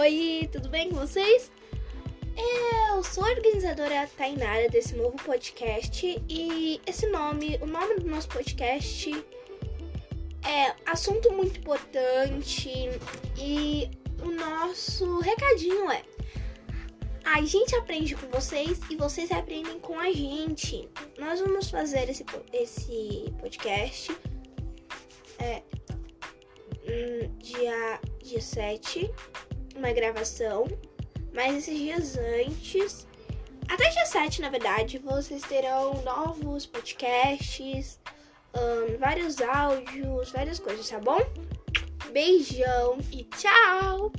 Oi, tudo bem com vocês? Eu sou a organizadora Tainara desse novo podcast e esse nome, o nome do nosso podcast é assunto muito importante e o nosso recadinho é a gente aprende com vocês e vocês aprendem com a gente. Nós vamos fazer esse, esse podcast é, hum, dia, dia 7, uma gravação, mas esses dias antes, até dia 7, na verdade, vocês terão novos podcasts, hum, vários áudios, várias coisas, tá bom? Beijão e tchau!